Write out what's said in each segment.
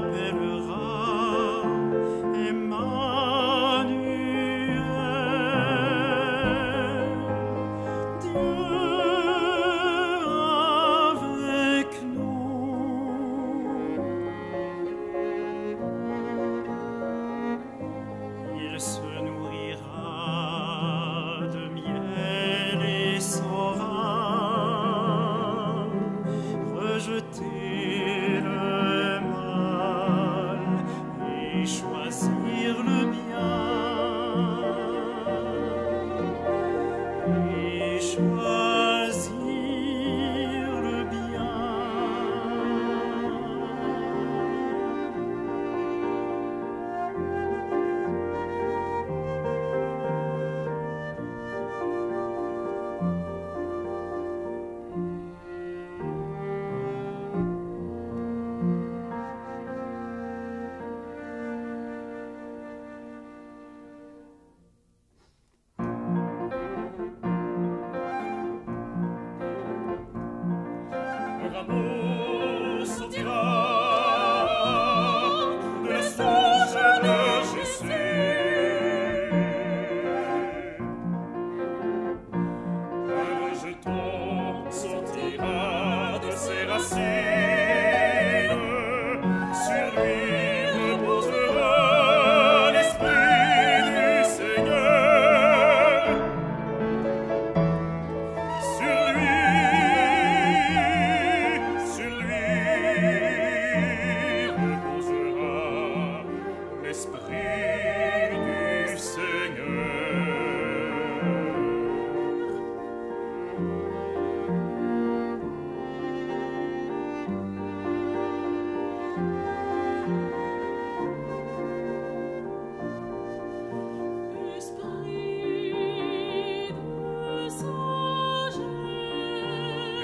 m'appellera.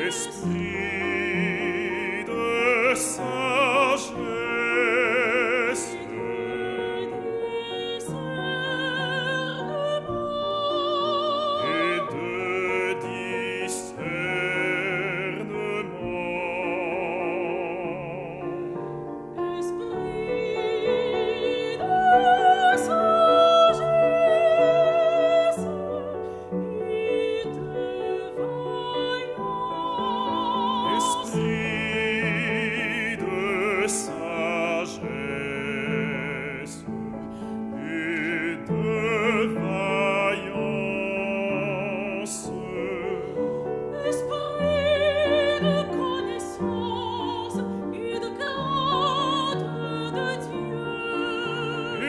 Esprit.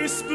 whisper